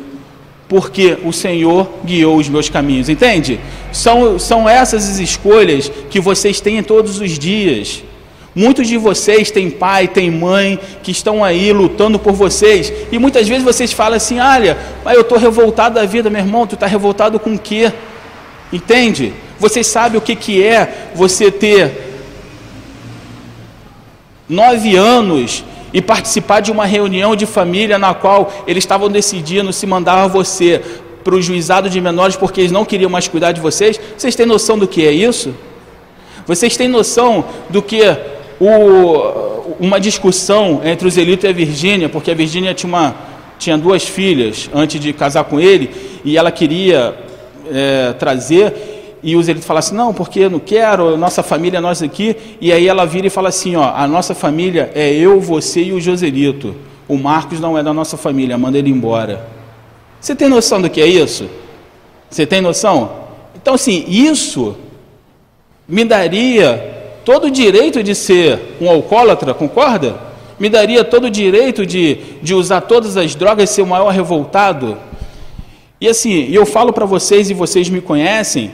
porque o Senhor guiou os meus caminhos, entende? São, são essas as escolhas que vocês têm todos os dias. Muitos de vocês têm pai, têm mãe, que estão aí lutando por vocês, e muitas vezes vocês falam assim: olha, eu estou revoltado da vida, meu irmão, tu está revoltado com o quê? Entende? Vocês sabem o que, que é você ter nove anos e participar de uma reunião de família na qual eles estavam decidindo se mandar você para o juizado de menores porque eles não queriam mais cuidar de vocês? Vocês têm noção do que é isso? Vocês têm noção do que o, uma discussão entre os Elito e a Virgínia, porque a Virgínia tinha, uma, tinha duas filhas antes de casar com ele e ela queria é, trazer e os ele fala assim, não, porque eu não quero, nossa família é nós aqui, e aí ela vira e fala assim, ó, a nossa família é eu, você e o Joselito, o Marcos não é da nossa família, manda ele embora. Você tem noção do que é isso? Você tem noção? Então assim, isso me daria todo o direito de ser um alcoólatra, concorda? Me daria todo o direito de, de usar todas as drogas ser o maior revoltado? E assim, eu falo para vocês e vocês me conhecem,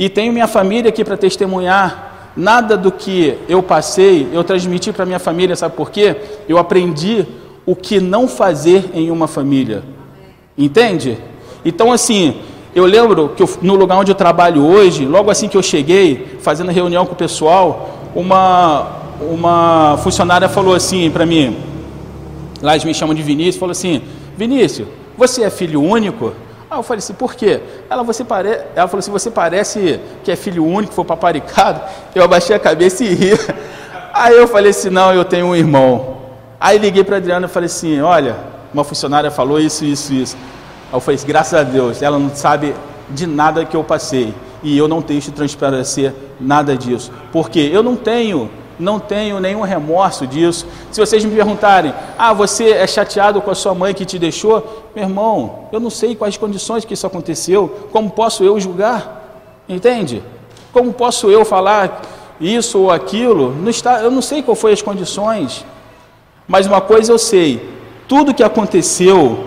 e tenho minha família aqui para testemunhar. Nada do que eu passei, eu transmiti para minha família, sabe por quê? Eu aprendi o que não fazer em uma família. Entende? Então, assim, eu lembro que eu, no lugar onde eu trabalho hoje, logo assim que eu cheguei, fazendo reunião com o pessoal, uma, uma funcionária falou assim para mim, lá eles me chamam de Vinícius, falou assim: Vinícius, você é filho único? Aí eu falei assim, por quê? Ela, você pare... Ela falou assim, você parece que é filho único, foi paparicado. Eu abaixei a cabeça e ri. Aí eu falei assim, não, eu tenho um irmão. Aí liguei para Adriana e falei assim, olha, uma funcionária falou isso, isso, isso. Aí eu falei assim, graças a Deus, ela não sabe de nada que eu passei. E eu não deixo transparecer nada disso. Porque eu não tenho não tenho nenhum remorso disso. Se vocês me perguntarem, ah, você é chateado com a sua mãe que te deixou? Meu irmão, eu não sei quais condições que isso aconteceu, como posso eu julgar? Entende? Como posso eu falar isso ou aquilo? Não está, eu não sei qual foi as condições, mas uma coisa eu sei: tudo que aconteceu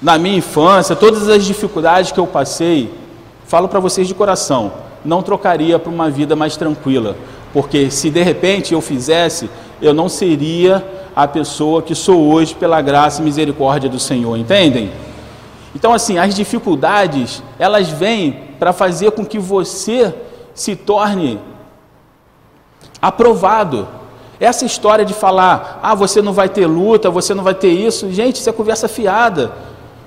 na minha infância, todas as dificuldades que eu passei, falo para vocês de coração, não trocaria por uma vida mais tranquila, porque se de repente eu fizesse, eu não seria a pessoa que sou hoje pela graça e misericórdia do Senhor, entendem? Então, assim, as dificuldades, elas vêm para fazer com que você se torne aprovado. Essa história de falar, ah, você não vai ter luta, você não vai ter isso, gente, isso é conversa fiada.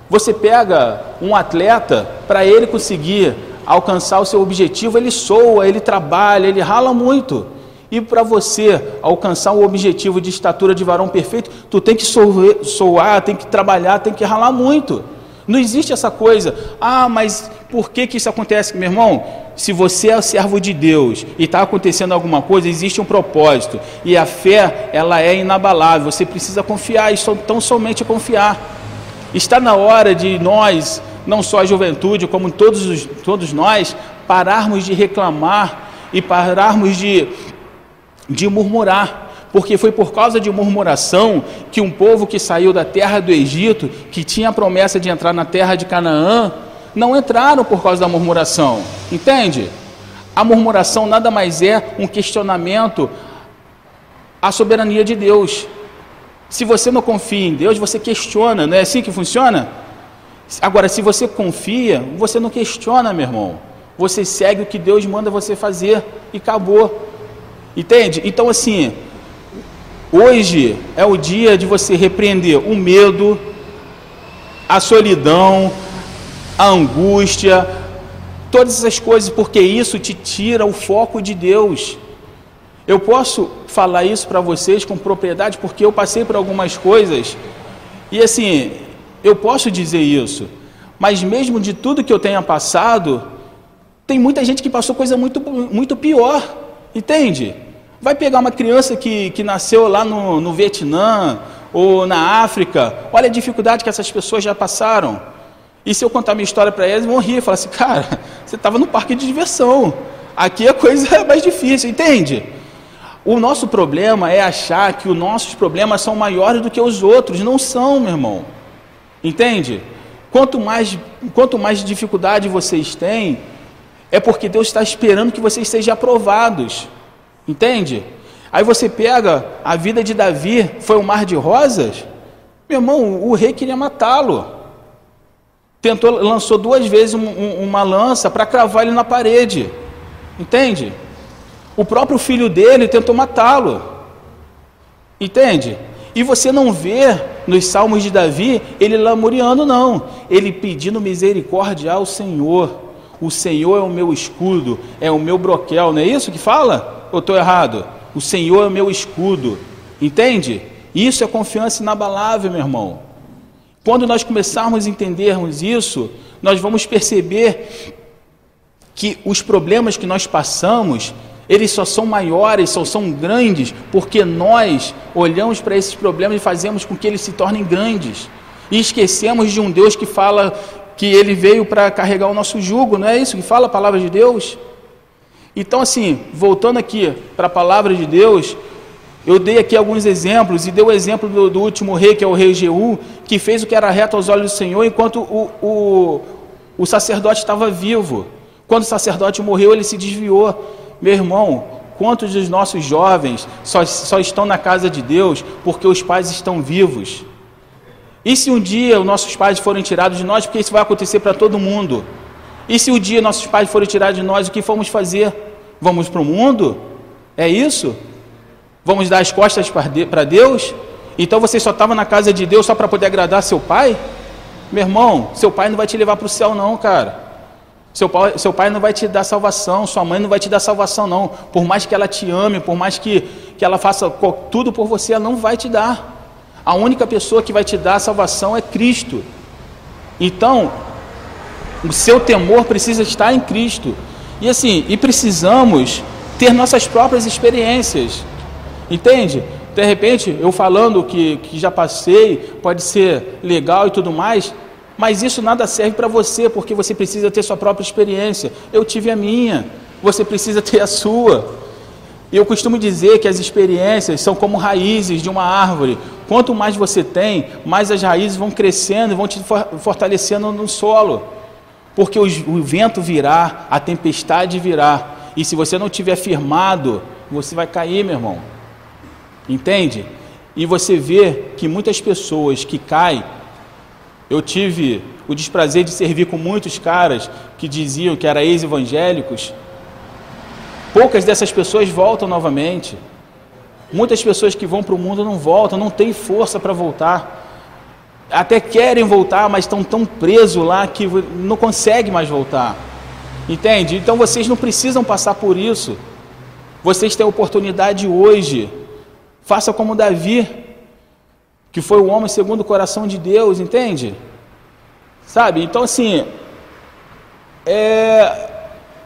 Você pega um atleta, para ele conseguir alcançar o seu objetivo, ele soa, ele trabalha, ele rala muito. E para você alcançar o objetivo de estatura de varão perfeito, tu tem que soar, tem que trabalhar, tem que ralar muito. Não existe essa coisa, ah, mas por que, que isso acontece, meu irmão? Se você é servo de Deus e está acontecendo alguma coisa, existe um propósito. E a fé, ela é inabalável. Você precisa confiar, e tão somente confiar. Está na hora de nós não só a juventude, como todos, os, todos nós, pararmos de reclamar e pararmos de, de murmurar. Porque foi por causa de murmuração que um povo que saiu da terra do Egito, que tinha a promessa de entrar na terra de Canaã, não entraram por causa da murmuração. Entende? A murmuração nada mais é um questionamento à soberania de Deus. Se você não confia em Deus, você questiona, não é assim que funciona? Agora, se você confia, você não questiona, meu irmão. Você segue o que Deus manda você fazer e acabou. Entende? Então, assim, hoje é o dia de você repreender o medo, a solidão, a angústia, todas essas coisas, porque isso te tira o foco de Deus. Eu posso falar isso para vocês com propriedade, porque eu passei por algumas coisas, e assim, eu posso dizer isso, mas mesmo de tudo que eu tenha passado, tem muita gente que passou coisa muito, muito pior, entende? Vai pegar uma criança que, que nasceu lá no, no Vietnã ou na África, olha a dificuldade que essas pessoas já passaram. E se eu contar minha história para eles, vão rir, falar assim, cara, você estava no parque de diversão. Aqui a coisa é mais difícil, entende? O nosso problema é achar que os nossos problemas são maiores do que os outros. Não são, meu irmão. Entende? Quanto mais, quanto mais dificuldade vocês têm, é porque Deus está esperando que vocês sejam aprovados. Entende? Aí você pega a vida de Davi, foi um mar de rosas. Meu irmão, o rei queria matá-lo. Tentou, lançou duas vezes um, um, uma lança para cravar ele na parede. Entende? O próprio filho dele tentou matá-lo. Entende? E você não vê nos salmos de Davi ele lamuriando, não. Ele pedindo misericórdia ao Senhor. O Senhor é o meu escudo, é o meu broquel, não é isso que fala? Ou estou errado? O Senhor é o meu escudo. Entende? Isso é confiança inabalável, meu irmão. Quando nós começarmos a entendermos isso, nós vamos perceber que os problemas que nós passamos, eles só são maiores, só são grandes, porque nós olhamos para esses problemas e fazemos com que eles se tornem grandes. E esquecemos de um Deus que fala que ele veio para carregar o nosso jugo, não é isso que fala a palavra de Deus? Então, assim, voltando aqui para a palavra de Deus, eu dei aqui alguns exemplos, e dei o exemplo do, do, último rei, que é o rei Jeú, que fez o que era reto aos olhos do Senhor, enquanto o, o, o sacerdote estava vivo. Quando o sacerdote morreu, ele se desviou. Meu irmão, quantos dos nossos jovens só, só estão na casa de Deus porque os pais estão vivos? E se um dia os nossos pais forem tirados de nós, porque isso vai acontecer para todo mundo? E se um dia nossos pais forem tirados de nós, o que vamos fazer? Vamos para o mundo? É isso? Vamos dar as costas para Deus? Então você só estava na casa de Deus só para poder agradar seu pai? Meu irmão, seu pai não vai te levar para o céu, não, cara. Seu pai, seu pai não vai te dar salvação, sua mãe não vai te dar salvação, não. Por mais que ela te ame, por mais que, que ela faça tudo por você, ela não vai te dar. A única pessoa que vai te dar salvação é Cristo. Então, o seu temor precisa estar em Cristo. E assim, e precisamos ter nossas próprias experiências. Entende? De repente, eu falando que, que já passei, pode ser legal e tudo mais, mas isso nada serve para você, porque você precisa ter sua própria experiência. Eu tive a minha, você precisa ter a sua. E eu costumo dizer que as experiências são como raízes de uma árvore. Quanto mais você tem, mais as raízes vão crescendo e vão te fortalecendo no solo porque o vento virá, a tempestade virá, e se você não tiver firmado, você vai cair, meu irmão. Entende? E você vê que muitas pessoas que caem, eu tive o desprazer de servir com muitos caras que diziam que eram ex-evangélicos. Poucas dessas pessoas voltam novamente. Muitas pessoas que vão para o mundo não voltam, não têm força para voltar até querem voltar, mas estão tão presos lá que não conseguem mais voltar. Entende? Então vocês não precisam passar por isso. Vocês têm oportunidade hoje. Faça como Davi, que foi o homem segundo o coração de Deus, entende? Sabe? Então assim, é,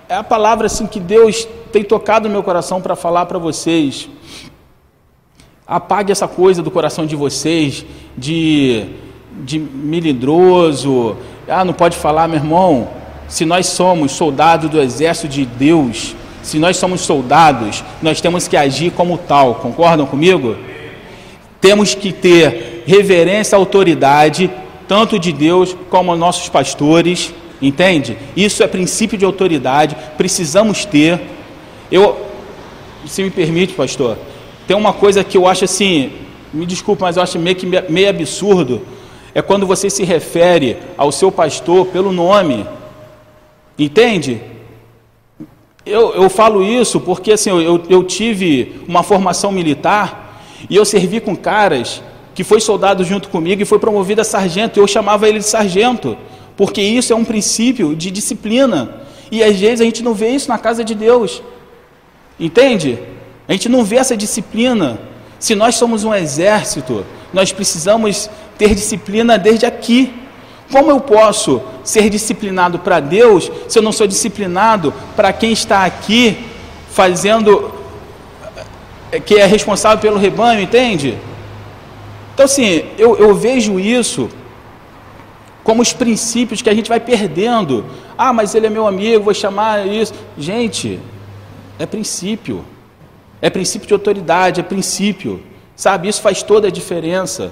é a palavra assim que Deus tem tocado no meu coração para falar para vocês. Apague essa coisa do coração de vocês de de melindroso, ah, não pode falar, meu irmão. Se nós somos soldados do exército de Deus, se nós somos soldados, nós temos que agir como tal, concordam comigo? Temos que ter reverência à autoridade, tanto de Deus como aos nossos pastores, entende? Isso é princípio de autoridade, precisamos ter. Eu, se me permite, pastor, tem uma coisa que eu acho assim, me desculpe, mas eu acho meio, que, meio absurdo, é quando você se refere ao seu pastor pelo nome. Entende? Eu, eu falo isso porque assim, eu, eu tive uma formação militar e eu servi com caras que foi soldado junto comigo e foi promovido a sargento, eu chamava ele de sargento, porque isso é um princípio de disciplina. E às vezes a gente não vê isso na casa de Deus. Entende? A gente não vê essa disciplina. Se nós somos um exército, nós precisamos ter disciplina desde aqui. Como eu posso ser disciplinado para Deus se eu não sou disciplinado para quem está aqui fazendo, que é responsável pelo rebanho, entende? Então, assim, eu, eu vejo isso como os princípios que a gente vai perdendo. Ah, mas ele é meu amigo, vou chamar isso. Gente, é princípio. É princípio de autoridade, é princípio. Sabe, isso faz toda a diferença.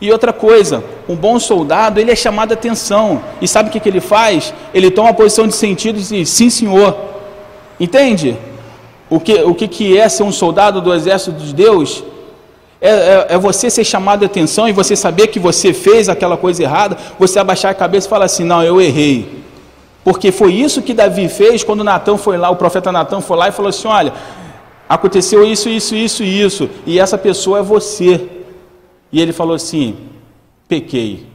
E outra coisa, um bom soldado, ele é chamado a atenção. E sabe o que, que ele faz? Ele toma uma posição de sentido e diz, sim senhor. Entende? O que, o que, que é ser um soldado do exército de Deus? É, é, é, você ser chamado a atenção e você saber que você fez aquela coisa errada, você abaixar a cabeça e falar assim, não, eu errei. Porque foi isso que Davi fez quando Natão foi lá, o profeta Natão foi lá e falou assim: olha, aconteceu isso, isso, isso e isso, e essa pessoa é você. E ele falou assim: pequei.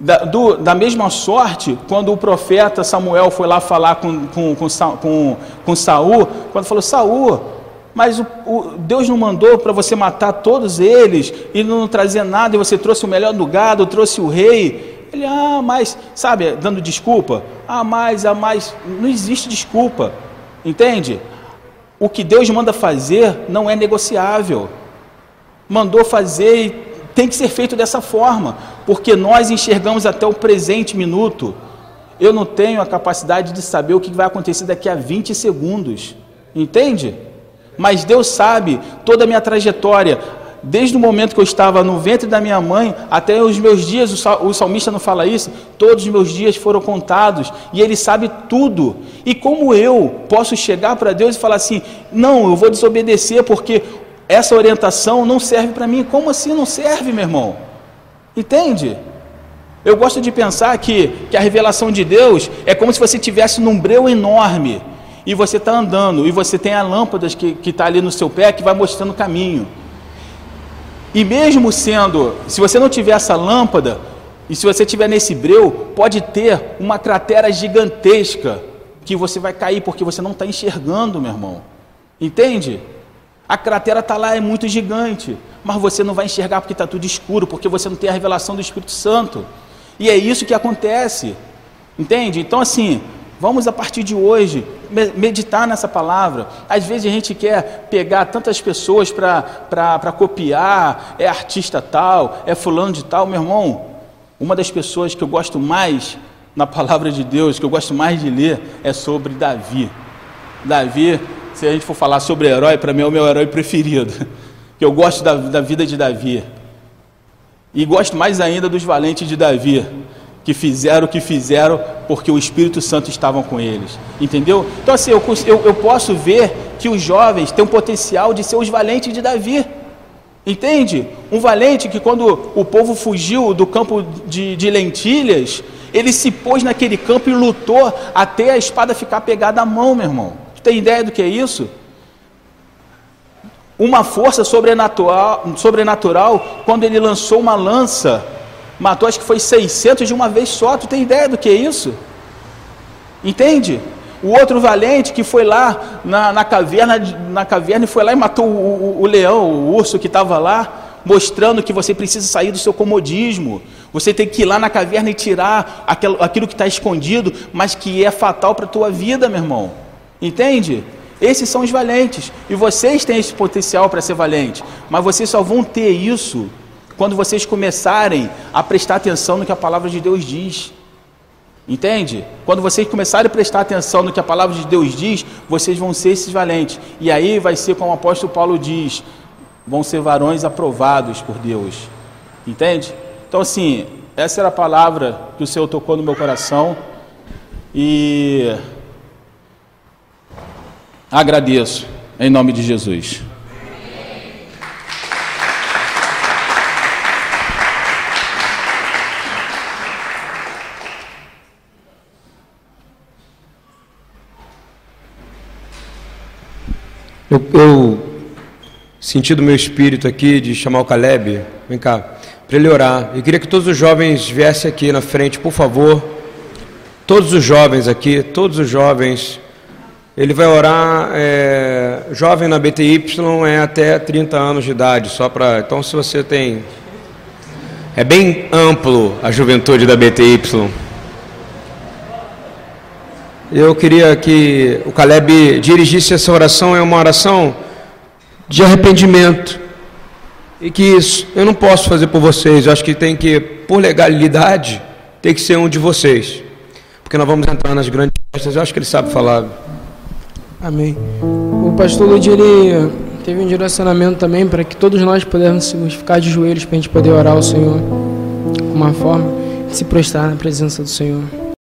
Da, do, da mesma sorte, quando o profeta Samuel foi lá falar com, com, com, com, com Saul, quando falou, Saul, mas o, o, Deus não mandou para você matar todos eles e não trazer nada, e você trouxe o melhor do gado, trouxe o rei. Ele, ah, mas, sabe, dando desculpa, ah, mais, ah, mais, não existe desculpa, entende? O que Deus manda fazer não é negociável. Mandou fazer e tem que ser feito dessa forma, porque nós enxergamos até o presente minuto. Eu não tenho a capacidade de saber o que vai acontecer daqui a 20 segundos, entende? Mas Deus sabe toda a minha trajetória, desde o momento que eu estava no ventre da minha mãe até os meus dias, o salmista não fala isso, todos os meus dias foram contados e Ele sabe tudo. E como eu posso chegar para Deus e falar assim: não, eu vou desobedecer porque essa orientação não serve para mim? Como assim não serve, meu irmão? Entende? Eu gosto de pensar que, que a revelação de Deus é como se você tivesse num breu enorme e você está andando e você tem a lâmpada que está ali no seu pé que vai mostrando o caminho. E mesmo sendo, se você não tiver essa lâmpada, e se você estiver nesse breu, pode ter uma cratera gigantesca que você vai cair porque você não está enxergando, meu irmão. Entende? A cratera está lá, é muito gigante, mas você não vai enxergar porque está tudo escuro, porque você não tem a revelação do Espírito Santo. E é isso que acontece. Entende? Então, assim, Vamos a partir de hoje meditar nessa palavra. Às vezes a gente quer pegar tantas pessoas para copiar, é artista tal, é fulano de tal. Meu irmão, uma das pessoas que eu gosto mais na palavra de Deus, que eu gosto mais de ler, é sobre Davi. Davi, se a gente for falar sobre herói, para mim é o meu herói preferido. Que eu gosto da, da vida de Davi. E gosto mais ainda dos valentes de Davi que fizeram o que fizeram porque o Espírito Santo estava com eles. Entendeu? Então, assim, eu, eu, eu posso ver que os jovens têm o potencial de ser os valentes de Davi. Entende? Um valente que, quando o povo fugiu do campo de, de lentilhas, ele se pôs naquele campo e lutou até a espada ficar pegada à mão, meu irmão. Tu tem ideia do que é isso? Uma força sobrenatural, sobrenatural quando ele lançou uma lança Matou, acho que foi 600 de uma vez só. Tu tem ideia do que é isso? Entende? O outro valente que foi lá na, na caverna, na caverna e foi lá e matou o, o, o leão, o urso que estava lá, mostrando que você precisa sair do seu comodismo. Você tem que ir lá na caverna e tirar aquilo, que está escondido, mas que é fatal para a tua vida, meu irmão. Entende? Esses são os valentes. E vocês têm esse potencial para ser valente. Mas vocês só vão ter isso quando vocês começarem a prestar atenção no que a palavra de Deus diz. Entende? Quando vocês começarem a prestar atenção no que a palavra de Deus diz, vocês vão ser esses valentes. E aí vai ser como o apóstolo Paulo diz: vão ser varões aprovados por Deus. Entende? Então, assim, essa era a palavra que o Senhor tocou no meu coração. E Agradeço, em nome de Jesus. Eu, eu, senti do meu espírito aqui de chamar o Caleb, vem cá, para ele orar. Eu queria que todos os jovens viessem aqui na frente, por favor. Todos os jovens aqui, todos os jovens. Ele vai orar, é, jovem na BTY é até 30 anos de idade, só para. Então, se você tem. É bem amplo a juventude da BTY. Eu queria que o Caleb dirigisse essa oração, é uma oração de arrependimento. E que isso eu não posso fazer por vocês, eu acho que tem que, por legalidade, tem que ser um de vocês. Porque nós vamos entrar nas grandes festas, eu acho que ele sabe falar. Amém. O pastor Ludi, ele teve um direcionamento também para que todos nós pudéssemos ficar de joelhos para a gente poder orar ao Senhor. Uma forma de se prostrar na presença do Senhor.